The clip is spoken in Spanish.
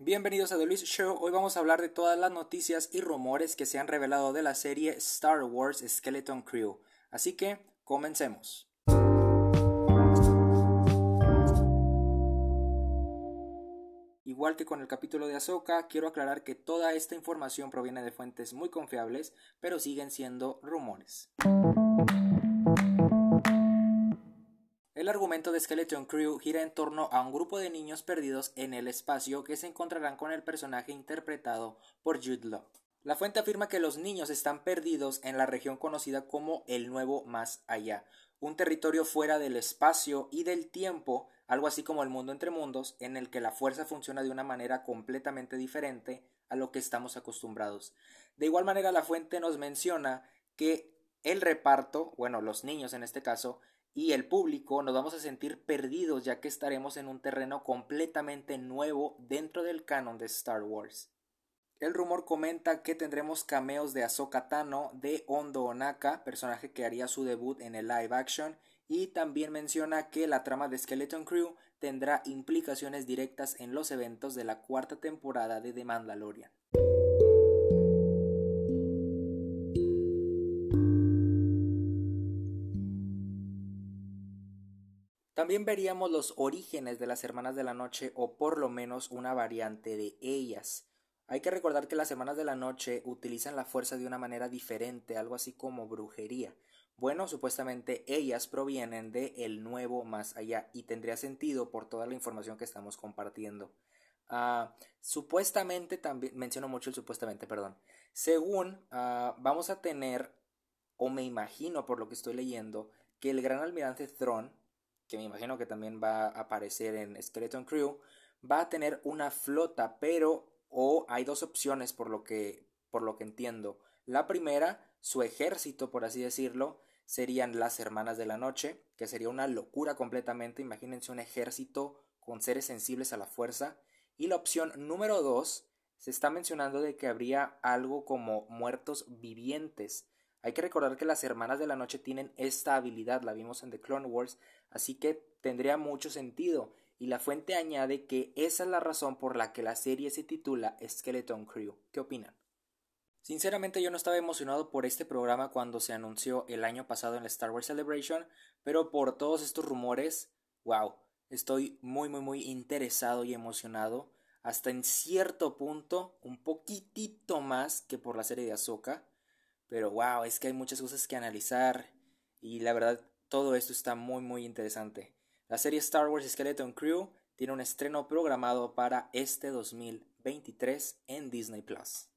Bienvenidos a The Luis Show. Hoy vamos a hablar de todas las noticias y rumores que se han revelado de la serie Star Wars Skeleton Crew. Así que, comencemos. Igual que con el capítulo de Ahsoka, quiero aclarar que toda esta información proviene de fuentes muy confiables, pero siguen siendo rumores. El argumento de Skeleton Crew gira en torno a un grupo de niños perdidos en el espacio que se encontrarán con el personaje interpretado por Jude Law. La fuente afirma que los niños están perdidos en la región conocida como el Nuevo Más Allá, un territorio fuera del espacio y del tiempo, algo así como el mundo entre mundos, en el que la fuerza funciona de una manera completamente diferente a lo que estamos acostumbrados. De igual manera, la fuente nos menciona que el reparto, bueno, los niños en este caso, y el público nos vamos a sentir perdidos ya que estaremos en un terreno completamente nuevo dentro del canon de Star Wars. El rumor comenta que tendremos cameos de Ahsoka Tano, de Ondo Onaka, personaje que haría su debut en el live action, y también menciona que la trama de Skeleton Crew tendrá implicaciones directas en los eventos de la cuarta temporada de The Mandalorian. También veríamos los orígenes de las Hermanas de la Noche o por lo menos una variante de ellas. Hay que recordar que las Hermanas de la Noche utilizan la fuerza de una manera diferente, algo así como brujería. Bueno, supuestamente ellas provienen de el nuevo más allá y tendría sentido por toda la información que estamos compartiendo. Ah, supuestamente también, menciono mucho el supuestamente, perdón. Según ah, vamos a tener, o me imagino por lo que estoy leyendo, que el gran almirante Thrawn que me imagino que también va a aparecer en Skeleton Crew, va a tener una flota, pero o hay dos opciones por lo que por lo que entiendo. La primera, su ejército, por así decirlo, serían las Hermanas de la Noche, que sería una locura completamente. Imagínense un ejército con seres sensibles a la fuerza. Y la opción número dos, se está mencionando de que habría algo como muertos vivientes. Hay que recordar que las Hermanas de la Noche tienen esta habilidad, la vimos en The Clone Wars, así que tendría mucho sentido. Y la fuente añade que esa es la razón por la que la serie se titula Skeleton Crew. ¿Qué opinan? Sinceramente yo no estaba emocionado por este programa cuando se anunció el año pasado en la Star Wars Celebration, pero por todos estos rumores, wow, estoy muy muy muy interesado y emocionado, hasta en cierto punto, un poquitito más que por la serie de Ahsoka, pero wow, es que hay muchas cosas que analizar y la verdad todo esto está muy muy interesante. La serie Star Wars Skeleton Crew tiene un estreno programado para este 2023 en Disney Plus.